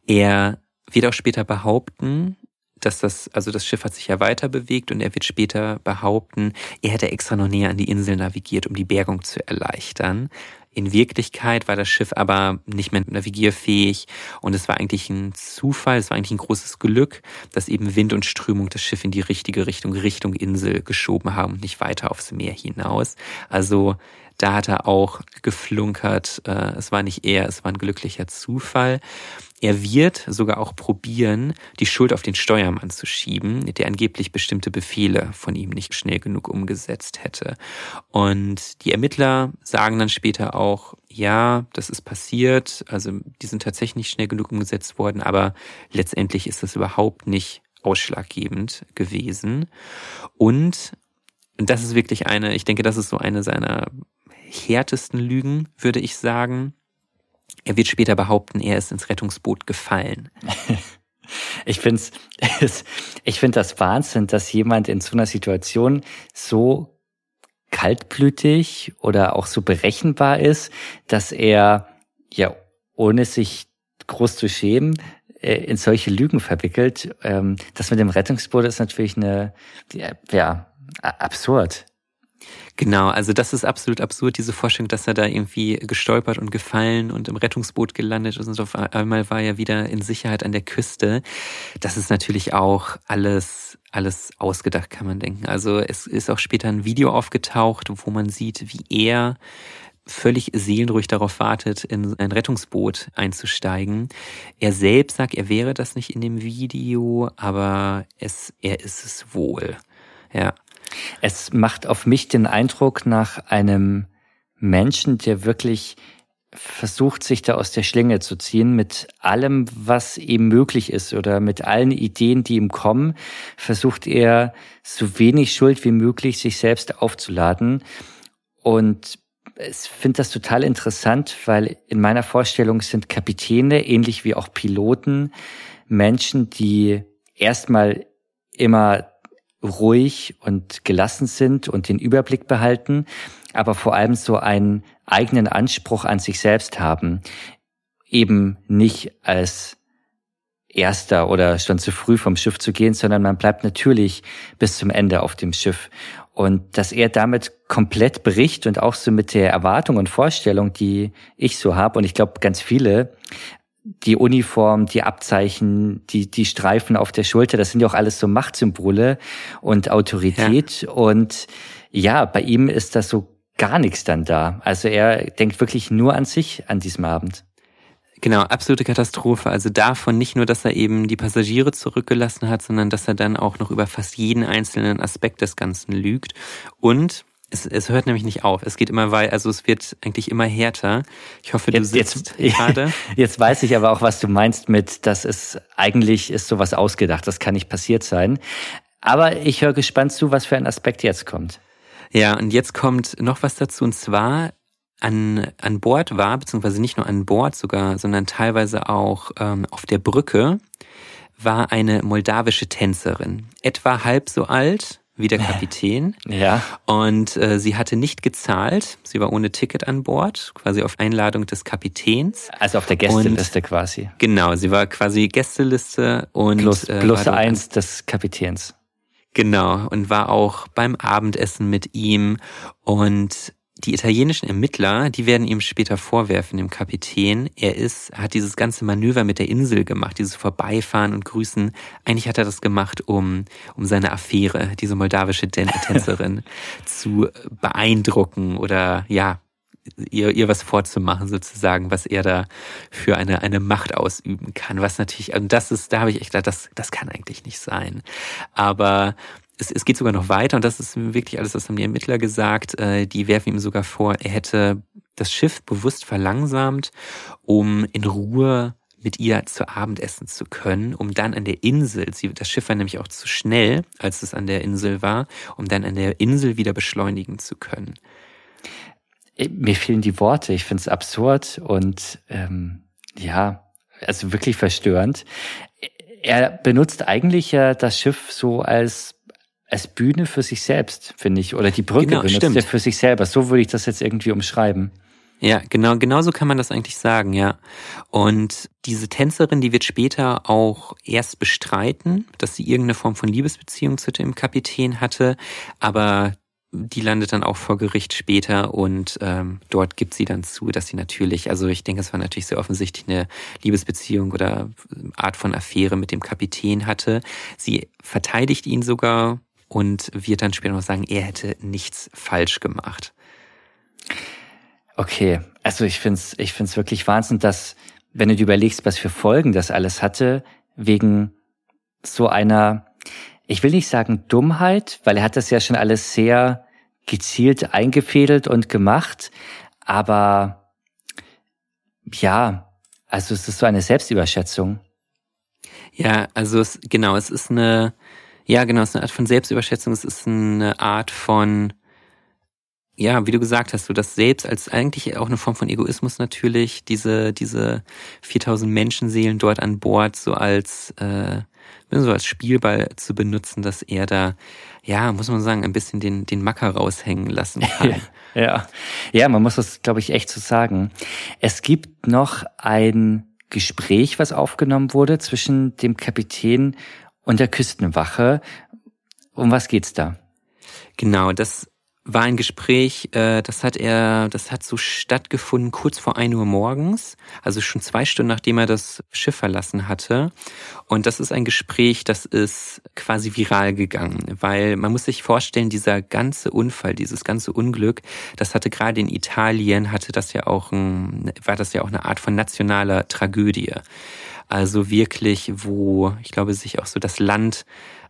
Er wird auch später behaupten, dass das, also das Schiff hat sich ja weiter bewegt und er wird später behaupten, er hätte extra noch näher an die Insel navigiert, um die Bergung zu erleichtern. In Wirklichkeit war das Schiff aber nicht mehr navigierfähig und es war eigentlich ein Zufall, es war eigentlich ein großes Glück, dass eben Wind und Strömung das Schiff in die richtige Richtung, Richtung Insel geschoben haben und nicht weiter aufs Meer hinaus. Also da hat er auch geflunkert. Äh, es war nicht er, es war ein glücklicher Zufall. Er wird sogar auch probieren, die Schuld auf den Steuermann zu schieben, der angeblich bestimmte Befehle von ihm nicht schnell genug umgesetzt hätte. Und die Ermittler sagen dann später auch, ja, das ist passiert, also die sind tatsächlich nicht schnell genug umgesetzt worden, aber letztendlich ist das überhaupt nicht ausschlaggebend gewesen. Und das ist wirklich eine, ich denke, das ist so eine seiner härtesten Lügen, würde ich sagen. Er wird später behaupten, er ist ins Rettungsboot gefallen. Ich finde ich finde das Wahnsinn, dass jemand in so einer Situation so kaltblütig oder auch so berechenbar ist, dass er ja ohne sich groß zu schämen äh, in solche Lügen verwickelt. Ähm, das mit dem Rettungsboot ist natürlich eine ja absurd. Genau, also das ist absolut absurd, diese Vorstellung, dass er da irgendwie gestolpert und gefallen und im Rettungsboot gelandet ist und auf einmal war er wieder in Sicherheit an der Küste. Das ist natürlich auch alles, alles ausgedacht, kann man denken. Also es ist auch später ein Video aufgetaucht, wo man sieht, wie er völlig seelenruhig darauf wartet, in ein Rettungsboot einzusteigen. Er selbst sagt, er wäre das nicht in dem Video, aber es, er ist es wohl. Ja. Es macht auf mich den Eindruck nach einem Menschen, der wirklich versucht, sich da aus der Schlinge zu ziehen mit allem, was ihm möglich ist oder mit allen Ideen, die ihm kommen, versucht er so wenig Schuld wie möglich sich selbst aufzuladen. Und ich finde das total interessant, weil in meiner Vorstellung sind Kapitäne, ähnlich wie auch Piloten, Menschen, die erstmal immer ruhig und gelassen sind und den Überblick behalten, aber vor allem so einen eigenen Anspruch an sich selbst haben, eben nicht als Erster oder schon zu früh vom Schiff zu gehen, sondern man bleibt natürlich bis zum Ende auf dem Schiff. Und dass er damit komplett bricht und auch so mit der Erwartung und Vorstellung, die ich so habe, und ich glaube ganz viele, die Uniform, die Abzeichen, die, die Streifen auf der Schulter, das sind ja auch alles so Machtsymbole und Autorität. Ja. Und ja, bei ihm ist das so gar nichts dann da. Also er denkt wirklich nur an sich an diesem Abend. Genau, absolute Katastrophe. Also davon nicht nur, dass er eben die Passagiere zurückgelassen hat, sondern dass er dann auch noch über fast jeden einzelnen Aspekt des Ganzen lügt. Und es, es hört nämlich nicht auf. Es geht immer weiter, also es wird eigentlich immer härter. Ich hoffe, du jetzt, sitzt jetzt, gerade. Jetzt weiß ich aber auch, was du meinst mit, dass es eigentlich ist sowas ausgedacht. Das kann nicht passiert sein. Aber ich höre gespannt zu, was für ein Aspekt jetzt kommt. Ja, und jetzt kommt noch was dazu, und zwar an, an Bord war, beziehungsweise nicht nur an Bord sogar, sondern teilweise auch ähm, auf der Brücke, war eine moldawische Tänzerin. Etwa halb so alt wie der Kapitän. Ja. Und äh, sie hatte nicht gezahlt. Sie war ohne Ticket an Bord, quasi auf Einladung des Kapitäns. Also auf der Gästeliste und, quasi. Genau, sie war quasi Gästeliste und plus, äh, plus eins des Kapitäns. Genau, und war auch beim Abendessen mit ihm und die italienischen Ermittler, die werden ihm später vorwerfen, dem Kapitän, er ist, hat dieses ganze Manöver mit der Insel gemacht, dieses Vorbeifahren und Grüßen. Eigentlich hat er das gemacht, um, um seine Affäre, diese moldawische Tänzerin, zu beeindrucken oder, ja, ihr, ihr was vorzumachen, sozusagen, was er da für eine, eine Macht ausüben kann. Was natürlich, und das ist, da habe ich echt gedacht, das, das kann eigentlich nicht sein. Aber es, es geht sogar noch weiter und das ist wirklich alles, was haben die Ermittler gesagt. Äh, die werfen ihm sogar vor, er hätte das Schiff bewusst verlangsamt, um in Ruhe mit ihr zu Abend essen zu können, um dann an der Insel, sie, das Schiff war nämlich auch zu schnell, als es an der Insel war, um dann an der Insel wieder beschleunigen zu können. Äh, mir fehlen die Worte, ich finde es absurd und ähm, ja, also wirklich verstörend. Er benutzt eigentlich ja das Schiff so als als Bühne für sich selbst, finde ich. Oder die Brücke genau, benutzt stimmt. er für sich selber. So würde ich das jetzt irgendwie umschreiben. Ja, genau, genauso kann man das eigentlich sagen, ja. Und diese Tänzerin, die wird später auch erst bestreiten, dass sie irgendeine Form von Liebesbeziehung zu dem Kapitän hatte, aber die landet dann auch vor Gericht später und ähm, dort gibt sie dann zu, dass sie natürlich, also ich denke, es war natürlich sehr offensichtlich eine Liebesbeziehung oder Art von Affäre mit dem Kapitän hatte. Sie verteidigt ihn sogar und wird dann später noch sagen, er hätte nichts falsch gemacht. Okay, also ich find's, ich find's wirklich Wahnsinn, dass, wenn du dir überlegst, was für Folgen das alles hatte, wegen so einer, ich will nicht sagen Dummheit, weil er hat das ja schon alles sehr gezielt eingefädelt und gemacht, aber ja, also es ist so eine Selbstüberschätzung. Ja, also es, genau, es ist eine, ja, genau, es ist eine Art von Selbstüberschätzung, es ist eine Art von, ja, wie du gesagt hast, so das Selbst als eigentlich auch eine Form von Egoismus natürlich, diese, diese 4000 Menschenseelen dort an Bord so als, äh, so als Spielball zu benutzen, dass er da, ja, muss man sagen, ein bisschen den, den Macker raushängen lassen kann. ja. ja, man muss das, glaube ich, echt so sagen. Es gibt noch ein Gespräch, was aufgenommen wurde zwischen dem Kapitän und der Küstenwache. Um was geht's da? Genau, das war ein Gespräch, äh, das hat er, das hat so stattgefunden kurz vor ein Uhr morgens, also schon zwei Stunden nachdem er das Schiff verlassen hatte. Und das ist ein Gespräch, das ist quasi viral gegangen, weil man muss sich vorstellen, dieser ganze Unfall, dieses ganze Unglück, das hatte gerade in Italien, hatte das ja auch ein, war das ja auch eine Art von nationaler Tragödie. Also wirklich, wo ich glaube, sich auch so das Land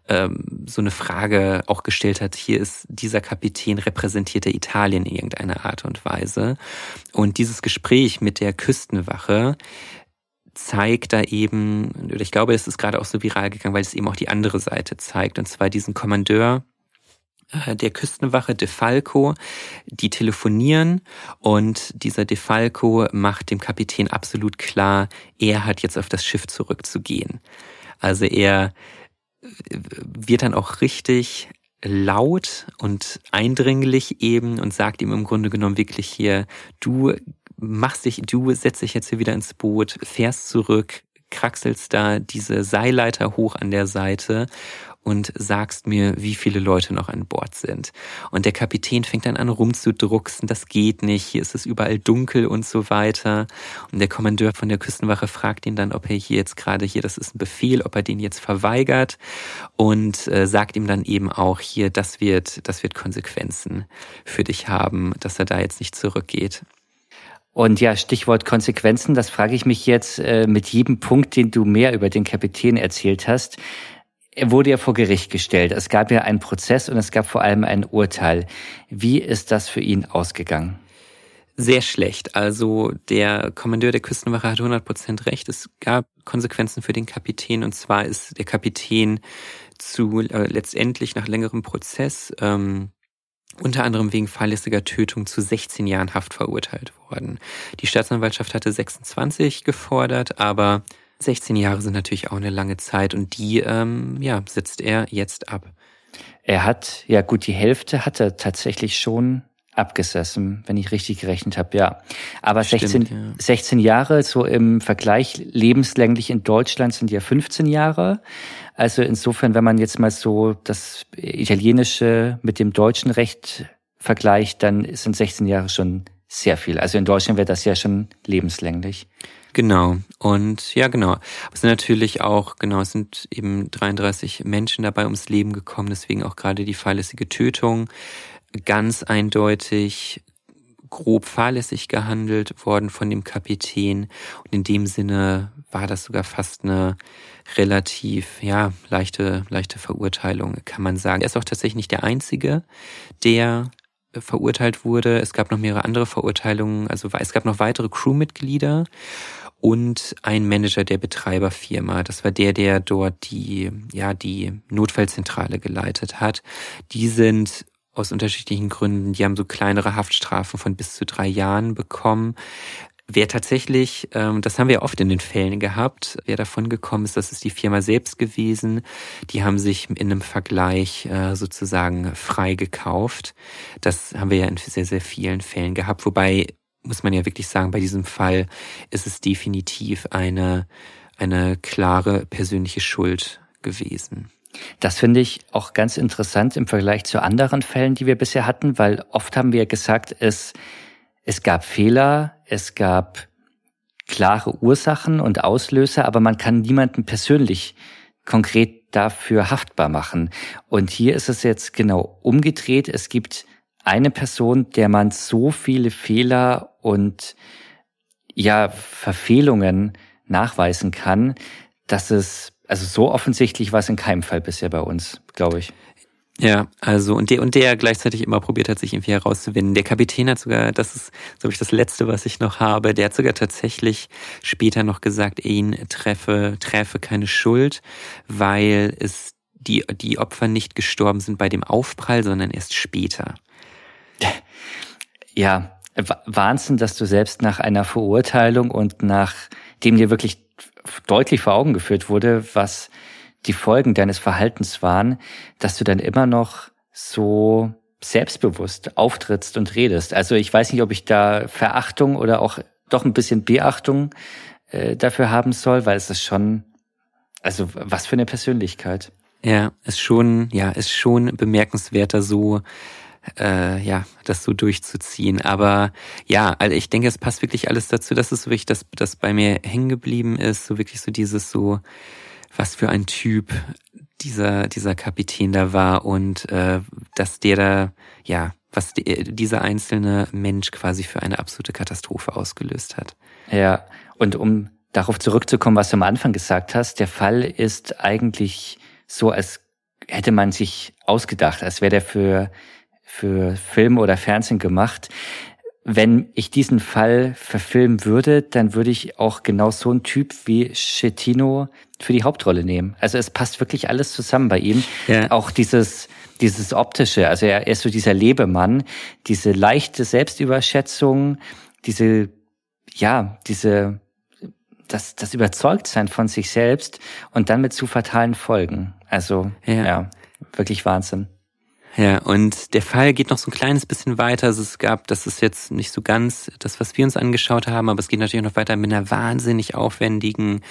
ähm, so eine Frage auch gestellt hat, hier ist dieser Kapitän repräsentiert der Italien in irgendeiner Art und Weise. Und dieses Gespräch mit der Küstenwache zeigt da eben, oder ich glaube, es ist gerade auch so viral gegangen, weil es eben auch die andere Seite zeigt, und zwar diesen Kommandeur der Küstenwache De Falco, die telefonieren und dieser De Falco macht dem Kapitän absolut klar, er hat jetzt auf das Schiff zurückzugehen. Also er äh, wird dann auch richtig laut und eindringlich eben und sagt ihm im Grunde genommen wirklich hier, du machst dich, du setzt dich jetzt hier wieder ins Boot, fährst zurück, kraxelst da diese Seilleiter hoch an der Seite und sagst mir, wie viele Leute noch an Bord sind. Und der Kapitän fängt dann an rumzudrucksen, das geht nicht, hier ist es überall dunkel und so weiter. Und der Kommandeur von der Küstenwache fragt ihn dann, ob er hier jetzt gerade hier, das ist ein Befehl, ob er den jetzt verweigert und äh, sagt ihm dann eben auch hier, das wird, das wird Konsequenzen für dich haben, dass er da jetzt nicht zurückgeht. Und ja, Stichwort Konsequenzen, das frage ich mich jetzt äh, mit jedem Punkt, den du mehr über den Kapitän erzählt hast. Er wurde ja vor Gericht gestellt. Es gab ja einen Prozess und es gab vor allem ein Urteil. Wie ist das für ihn ausgegangen? Sehr schlecht. Also der Kommandeur der Küstenwache hat 100 Prozent recht. Es gab Konsequenzen für den Kapitän und zwar ist der Kapitän zu äh, letztendlich nach längerem Prozess ähm, unter anderem wegen fahrlässiger Tötung zu 16 Jahren Haft verurteilt worden. Die Staatsanwaltschaft hatte 26 gefordert, aber 16 Jahre sind natürlich auch eine lange Zeit und die ähm, ja, sitzt er jetzt ab. Er hat, ja gut, die Hälfte hat er tatsächlich schon abgesessen, wenn ich richtig gerechnet habe, ja. Aber Stimmt, 16, ja. 16 Jahre, so im Vergleich lebenslänglich in Deutschland sind ja 15 Jahre. Also insofern, wenn man jetzt mal so das italienische mit dem deutschen Recht vergleicht, dann sind 16 Jahre schon sehr viel. Also in Deutschland wäre das ja schon lebenslänglich. Genau. Und ja, genau. Es sind natürlich auch, genau, es sind eben 33 Menschen dabei ums Leben gekommen, deswegen auch gerade die fahrlässige Tötung. Ganz eindeutig grob fahrlässig gehandelt worden von dem Kapitän. Und in dem Sinne war das sogar fast eine relativ, ja, leichte, leichte Verurteilung, kann man sagen. Er ist auch tatsächlich nicht der Einzige, der verurteilt wurde. Es gab noch mehrere andere Verurteilungen, also es gab noch weitere Crewmitglieder und ein Manager der Betreiberfirma. Das war der, der dort die, ja, die Notfallzentrale geleitet hat. Die sind aus unterschiedlichen Gründen, die haben so kleinere Haftstrafen von bis zu drei Jahren bekommen. Wer tatsächlich, ähm, das haben wir oft in den Fällen gehabt, wer davon gekommen ist, das ist die Firma selbst gewesen. Die haben sich in einem Vergleich äh, sozusagen frei gekauft. Das haben wir ja in sehr, sehr vielen Fällen gehabt. Wobei muss man ja wirklich sagen, bei diesem Fall ist es definitiv eine, eine klare persönliche Schuld gewesen. Das finde ich auch ganz interessant im Vergleich zu anderen Fällen, die wir bisher hatten, weil oft haben wir gesagt, es, es gab Fehler, es gab klare Ursachen und Auslöser, aber man kann niemanden persönlich konkret dafür haftbar machen. Und hier ist es jetzt genau umgedreht. Es gibt eine Person, der man so viele Fehler und ja, Verfehlungen nachweisen kann, dass es, also so offensichtlich war es in keinem Fall bisher bei uns, glaube ich. Ja, also und der und der gleichzeitig immer probiert hat, sich irgendwie herauszuwinden. Der Kapitän hat sogar, das ist, glaube ich, das Letzte, was ich noch habe, der hat sogar tatsächlich später noch gesagt, ihn treffe, treffe keine Schuld, weil es die, die Opfer nicht gestorben sind bei dem Aufprall, sondern erst später. Ja, Wahnsinn, dass du selbst nach einer Verurteilung und nachdem dir wirklich deutlich vor Augen geführt wurde, was die Folgen deines Verhaltens waren, dass du dann immer noch so selbstbewusst auftrittst und redest. Also ich weiß nicht, ob ich da Verachtung oder auch doch ein bisschen Beachtung äh, dafür haben soll, weil es ist schon, also was für eine Persönlichkeit. Ja, ist schon, ja, ist schon bemerkenswerter so äh, ja, das so durchzuziehen. Aber ja, also ich denke, es passt wirklich alles dazu. Das ist wirklich das, das bei mir hängen geblieben ist. So wirklich so dieses so, was für ein Typ dieser, dieser Kapitän da war und äh, dass der da, ja, was die, dieser einzelne Mensch quasi für eine absolute Katastrophe ausgelöst hat. Ja, und um darauf zurückzukommen, was du am Anfang gesagt hast, der Fall ist eigentlich so, als hätte man sich ausgedacht, als wäre der für für Film oder Fernsehen gemacht. Wenn ich diesen Fall verfilmen würde, dann würde ich auch genau so einen Typ wie Schettino für die Hauptrolle nehmen. Also es passt wirklich alles zusammen bei ihm. Ja. Auch dieses, dieses optische. Also er ist so dieser Lebemann, diese leichte Selbstüberschätzung, diese, ja, diese, das, das Überzeugtsein von sich selbst und dann mit zu fatalen Folgen. Also, ja, ja wirklich Wahnsinn. Ja, und der Fall geht noch so ein kleines bisschen weiter. Also es gab, das ist jetzt nicht so ganz das, was wir uns angeschaut haben, aber es geht natürlich noch weiter mit einer wahnsinnig aufwendigen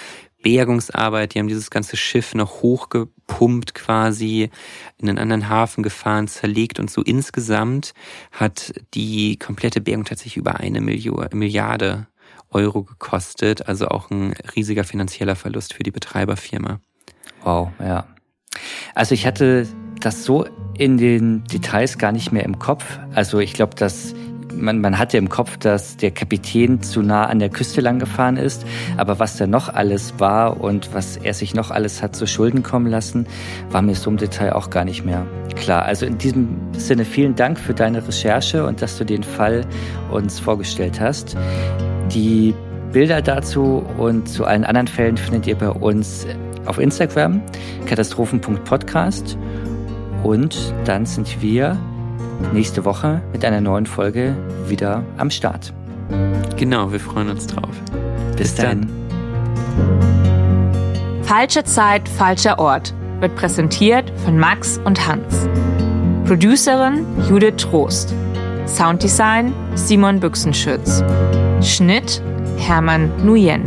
Bergungsarbeit. Die haben dieses ganze Schiff noch hochgepumpt quasi, in einen anderen Hafen gefahren, zerlegt und so insgesamt hat die komplette Bergung tatsächlich über eine Milliarde Euro gekostet. Also auch ein riesiger finanzieller Verlust für die Betreiberfirma. Wow, ja. Also ich hatte das so in den Details gar nicht mehr im Kopf. Also ich glaube, dass man, man hatte im Kopf, dass der Kapitän zu nah an der Küste lang gefahren ist, aber was da noch alles war und was er sich noch alles hat zu Schulden kommen lassen, war mir so im Detail auch gar nicht mehr klar. Also in diesem Sinne vielen Dank für deine Recherche und dass du den Fall uns vorgestellt hast. Die Bilder dazu und zu allen anderen Fällen findet ihr bei uns auf Instagram katastrophen.podcast und dann sind wir nächste Woche mit einer neuen Folge wieder am Start. Genau, wir freuen uns drauf. Bis, Bis dann. Falsche Zeit, falscher Ort wird präsentiert von Max und Hans. Producerin Judith Trost. Sounddesign Simon Büchsenschütz. Schnitt Hermann Nuyen.